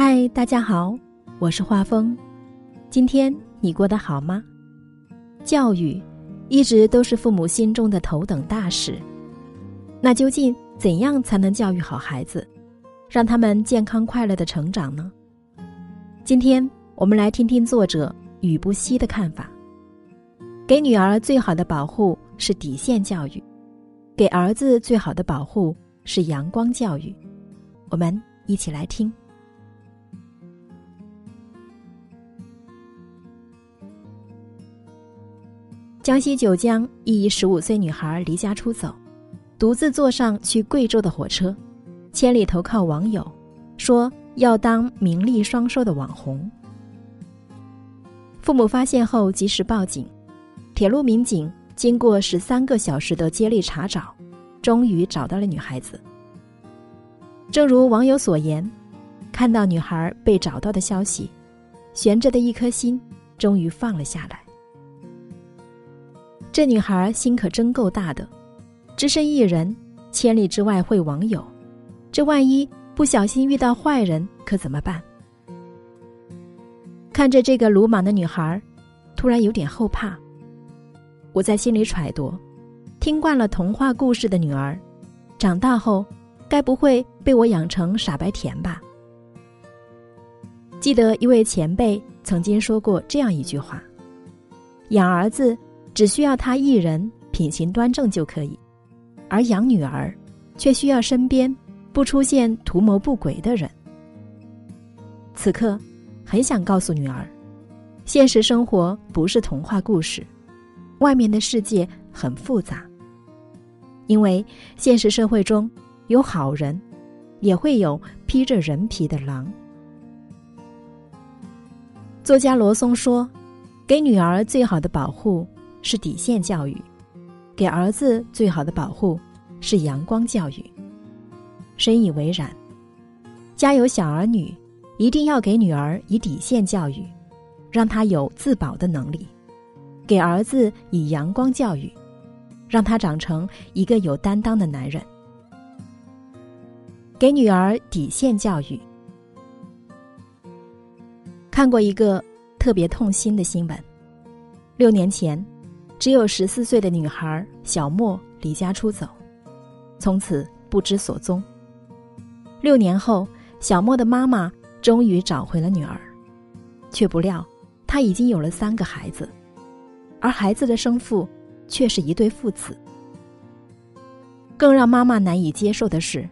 嗨，大家好，我是画风。今天你过得好吗？教育一直都是父母心中的头等大事。那究竟怎样才能教育好孩子，让他们健康快乐的成长呢？今天我们来听听作者雨不息的看法。给女儿最好的保护是底线教育，给儿子最好的保护是阳光教育。我们一起来听。江西九江一十五岁女孩离家出走，独自坐上去贵州的火车，千里投靠网友，说要当名利双收的网红。父母发现后及时报警，铁路民警经过十三个小时的接力查找，终于找到了女孩子。正如网友所言，看到女孩被找到的消息，悬着的一颗心终于放了下来。这女孩心可真够大的，只身一人，千里之外会网友，这万一不小心遇到坏人，可怎么办？看着这个鲁莽的女孩，突然有点后怕。我在心里揣度，听惯了童话故事的女儿，长大后该不会被我养成傻白甜吧？记得一位前辈曾经说过这样一句话：养儿子。只需要他一人品行端正就可以，而养女儿，却需要身边不出现图谋不轨的人。此刻，很想告诉女儿，现实生活不是童话故事，外面的世界很复杂。因为现实社会中有好人，也会有披着人皮的狼。作家罗松说：“给女儿最好的保护。”是底线教育，给儿子最好的保护是阳光教育。深以为然。家有小儿女，一定要给女儿以底线教育，让她有自保的能力；给儿子以阳光教育，让他长成一个有担当的男人。给女儿底线教育。看过一个特别痛心的新闻，六年前。只有十四岁的女孩小莫离家出走，从此不知所踪。六年后，小莫的妈妈终于找回了女儿，却不料她已经有了三个孩子，而孩子的生父却是一对父子。更让妈妈难以接受的是，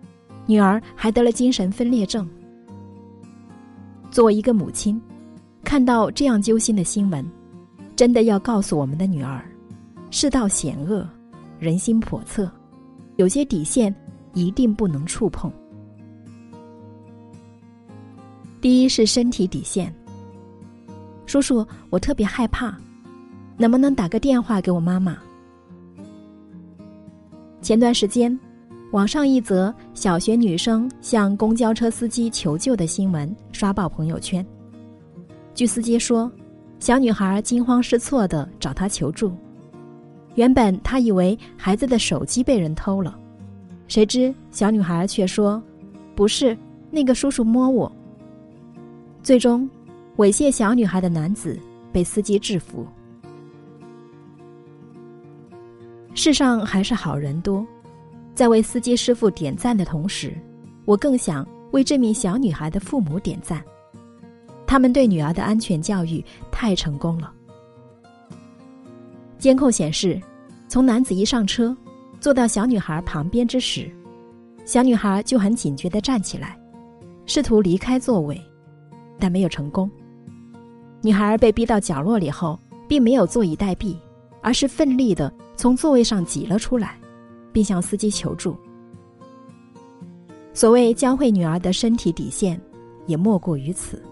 女儿还得了精神分裂症。作为一个母亲，看到这样揪心的新闻，真的要告诉我们的女儿。世道险恶，人心叵测，有些底线一定不能触碰。第一是身体底线。叔叔，我特别害怕，能不能打个电话给我妈妈？前段时间，网上一则小学女生向公交车司机求救的新闻刷爆朋友圈。据司机说，小女孩惊慌失措的找他求助。原本他以为孩子的手机被人偷了，谁知小女孩却说：“不是，那个叔叔摸我。”最终，猥亵小女孩的男子被司机制服。世上还是好人多，在为司机师傅点赞的同时，我更想为这名小女孩的父母点赞，他们对女儿的安全教育太成功了。监控显示，从男子一上车，坐到小女孩旁边之时，小女孩就很警觉的站起来，试图离开座位，但没有成功。女孩被逼到角落里后，并没有坐以待毙，而是奋力的从座位上挤了出来，并向司机求助。所谓教会女儿的身体底线，也莫过于此。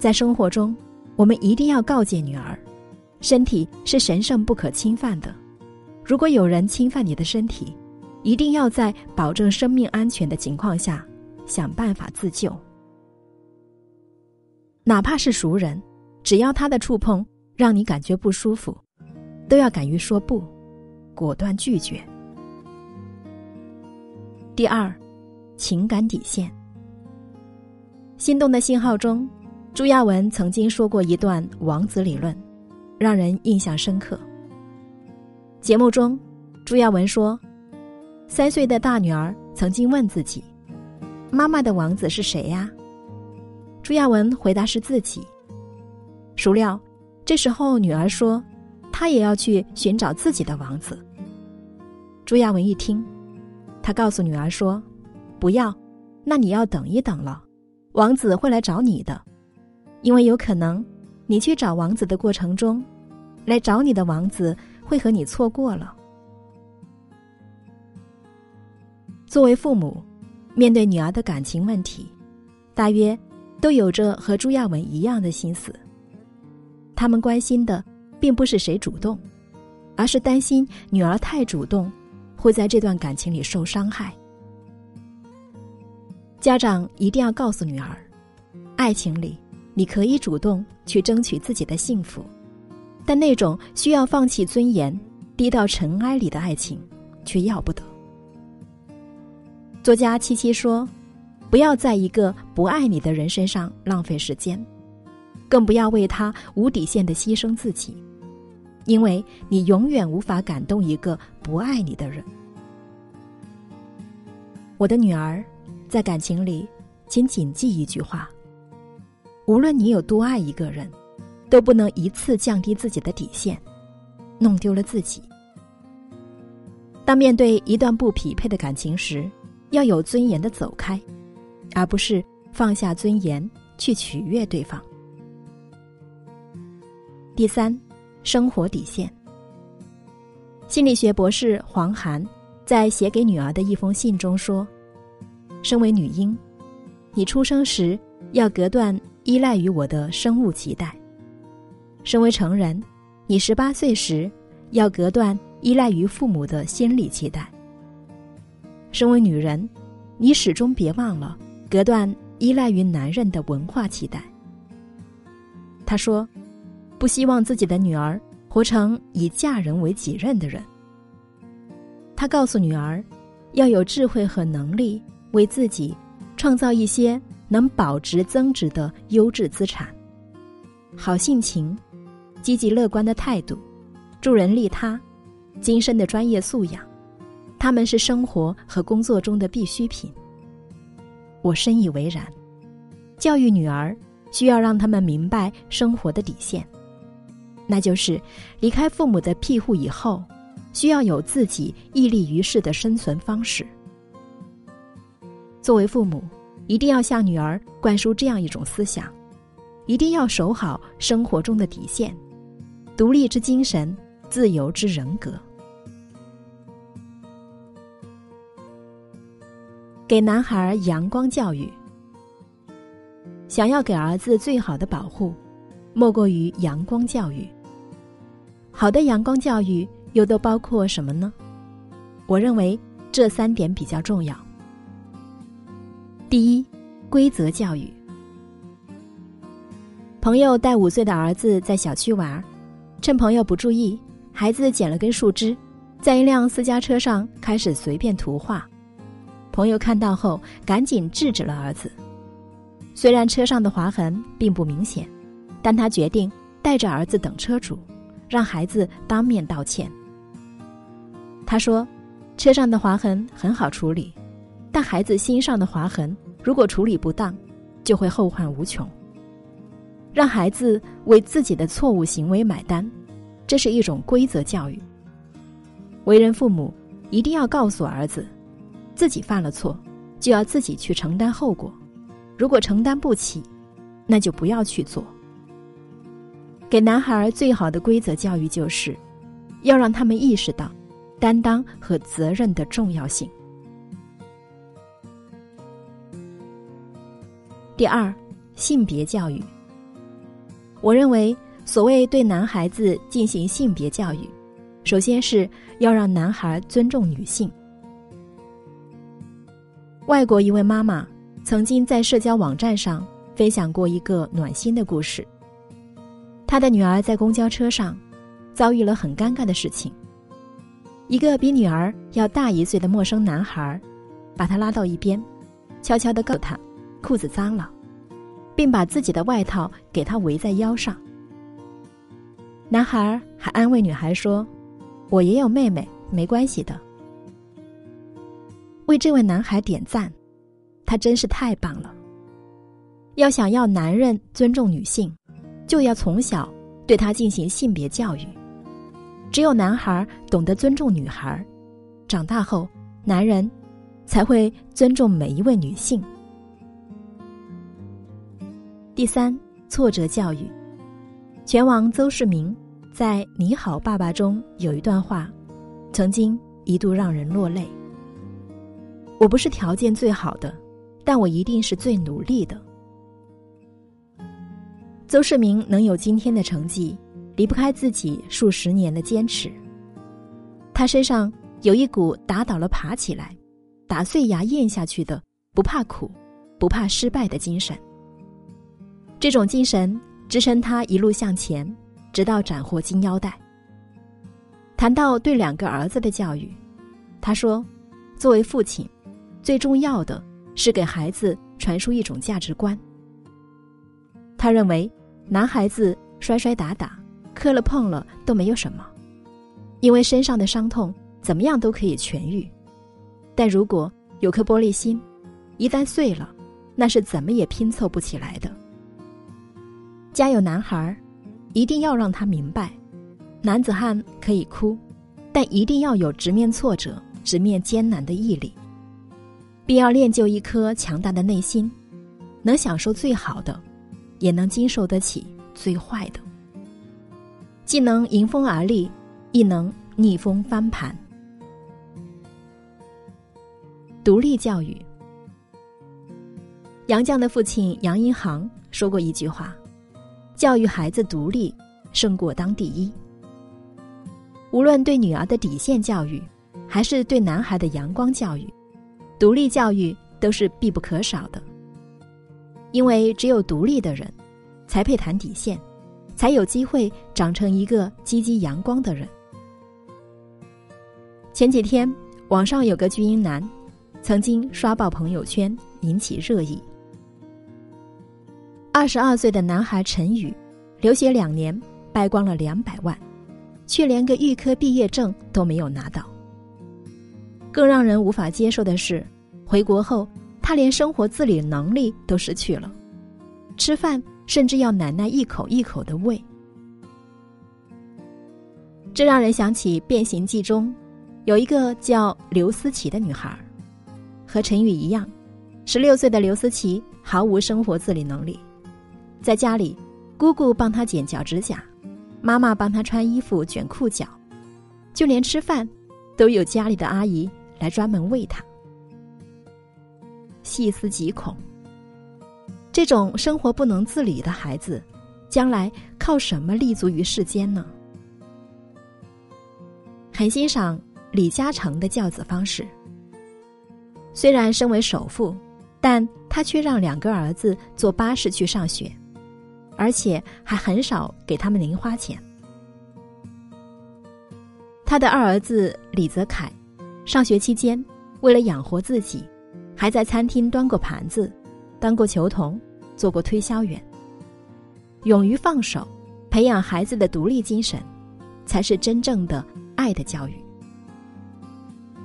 在生活中，我们一定要告诫女儿。身体是神圣不可侵犯的，如果有人侵犯你的身体，一定要在保证生命安全的情况下想办法自救。哪怕是熟人，只要他的触碰让你感觉不舒服，都要敢于说不，果断拒绝。第二，情感底线。心动的信号中，朱亚文曾经说过一段王子理论，让人印象深刻。节目中，朱亚文说，三岁的大女儿曾经问自己：“妈妈的王子是谁呀？”朱亚文回答是自己。孰料，这时候女儿说：“她也要去寻找自己的王子。”朱亚文一听，他告诉女儿说：“不要，那你要等一等了，王子会来找你的，因为有可能，你去找王子的过程中，来找你的王子会和你错过了。”作为父母，面对女儿的感情问题，大约都有着和朱亚文一样的心思。他们关心的并不是谁主动，而是担心女儿太主动。会在这段感情里受伤害。家长一定要告诉女儿，爱情里你可以主动去争取自己的幸福，但那种需要放弃尊严、低到尘埃里的爱情，却要不得。作家七七说：“不要在一个不爱你的人身上浪费时间，更不要为他无底线的牺牲自己。”因为你永远无法感动一个不爱你的人。我的女儿，在感情里，请谨记一句话：无论你有多爱一个人，都不能一次降低自己的底线，弄丢了自己。当面对一段不匹配的感情时，要有尊严的走开，而不是放下尊严去取悦对方。第三。生活底线。心理学博士黄涵在写给女儿的一封信中说：“身为女婴，你出生时要隔断依赖于我的生物脐带；身为成人，你十八岁时要隔断依赖于父母的心理期待；身为女人，你始终别忘了隔断依赖于男人的文化期待。”他说。不希望自己的女儿活成以嫁人为己任的人。他告诉女儿，要有智慧和能力为自己创造一些能保值增值的优质资产。好性情、积极乐观的态度、助人利他、精深的专业素养，他们是生活和工作中的必需品。我深以为然。教育女儿，需要让他们明白生活的底线。那就是离开父母的庇护以后，需要有自己屹立于世的生存方式。作为父母，一定要向女儿灌输这样一种思想：一定要守好生活中的底线，独立之精神，自由之人格。给男孩阳光教育，想要给儿子最好的保护，莫过于阳光教育。好的阳光教育又都包括什么呢？我认为这三点比较重要。第一，规则教育。朋友带五岁的儿子在小区玩，趁朋友不注意，孩子捡了根树枝，在一辆私家车上开始随便涂画。朋友看到后，赶紧制止了儿子。虽然车上的划痕并不明显，但他决定带着儿子等车主。让孩子当面道歉。他说：“车上的划痕很好处理，但孩子心上的划痕如果处理不当，就会后患无穷。让孩子为自己的错误行为买单，这是一种规则教育。为人父母一定要告诉儿子，自己犯了错，就要自己去承担后果。如果承担不起，那就不要去做。”给男孩最好的规则教育就是，要让他们意识到担当和责任的重要性。第二，性别教育。我认为，所谓对男孩子进行性别教育，首先是要让男孩尊重女性。外国一位妈妈曾经在社交网站上分享过一个暖心的故事。他的女儿在公交车上遭遇了很尴尬的事情。一个比女儿要大一岁的陌生男孩把她拉到一边，悄悄的告诉她：“裤子脏了。”并把自己的外套给他围在腰上。男孩还安慰女孩说：“我也有妹妹，没关系的。”为这位男孩点赞，他真是太棒了。要想要男人尊重女性，就要从小对他进行性别教育。只有男孩懂得尊重女孩，长大后，男人才会尊重每一位女性。第三，挫折教育。拳王邹市明在《你好，爸爸》中有一段话，曾经一度让人落泪。我不是条件最好的，但我一定是最努力的。邹市明能有今天的成绩，离不开自己数十年的坚持。他身上有一股打倒了爬起来，打碎牙咽下去的不怕苦、不怕失败的精神。这种精神支撑他一路向前，直到斩获金腰带。谈到对两个儿子的教育，他说：“作为父亲。”最重要的是给孩子传输一种价值观。他认为，男孩子摔摔打打、磕了碰了都没有什么，因为身上的伤痛怎么样都可以痊愈。但如果有颗玻璃心，一旦碎了，那是怎么也拼凑不起来的。家有男孩，一定要让他明白，男子汉可以哭，但一定要有直面挫折、直面艰难的毅力。必要练就一颗强大的内心，能享受最好的，也能经受得起最坏的。既能迎风而立，亦能逆风翻盘。独立教育。杨绛的父亲杨荫杭说过一句话：“教育孩子独立，胜过当第一。”无论对女儿的底线教育，还是对男孩的阳光教育。独立教育都是必不可少的，因为只有独立的人，才配谈底线，才有机会长成一个积极阳光的人。前几天，网上有个巨婴男，曾经刷爆朋友圈，引起热议。二十二岁的男孩陈宇，留学两年，败光了两百万，却连个预科毕业证都没有拿到。更让人无法接受的是，回国后他连生活自理能力都失去了，吃饭甚至要奶奶一口一口的喂。这让人想起《变形记》中有一个叫刘思琪的女孩，和陈宇一样，十六岁的刘思琪毫无生活自理能力，在家里，姑姑帮他剪脚趾甲，妈妈帮他穿衣服、卷裤脚，就连吃饭，都有家里的阿姨。来专门喂他。细思极恐，这种生活不能自理的孩子，将来靠什么立足于世间呢？很欣赏李嘉诚的教子方式。虽然身为首富，但他却让两个儿子坐巴士去上学，而且还很少给他们零花钱。他的二儿子李泽楷。上学期间，为了养活自己，还在餐厅端过盘子，当过球童，做过推销员。勇于放手，培养孩子的独立精神，才是真正的爱的教育。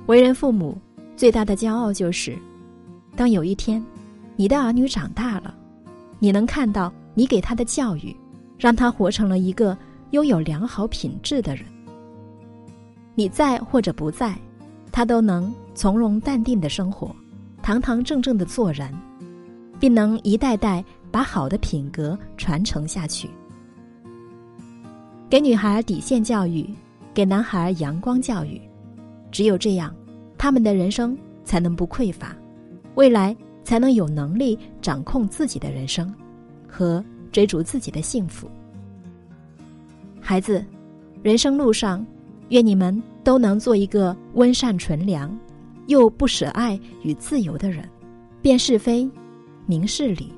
为人父母最大的骄傲就是，当有一天，你的儿女长大了，你能看到你给他的教育，让他活成了一个拥有良好品质的人。你在或者不在。他都能从容淡定的生活，堂堂正正的做人，并能一代代把好的品格传承下去。给女孩底线教育，给男孩阳光教育，只有这样，他们的人生才能不匮乏，未来才能有能力掌控自己的人生，和追逐自己的幸福。孩子，人生路上，愿你们。都能做一个温善纯良，又不舍爱与自由的人，辨是非，明事理，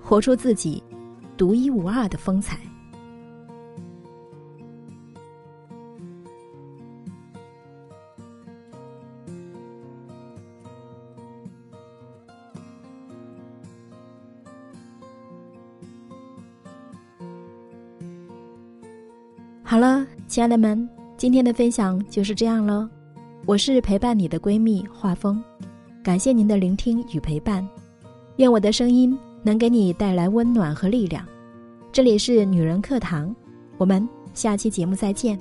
活出自己独一无二的风采。亲爱的们，今天的分享就是这样喽。我是陪伴你的闺蜜画风，感谢您的聆听与陪伴，愿我的声音能给你带来温暖和力量。这里是女人课堂，我们下期节目再见。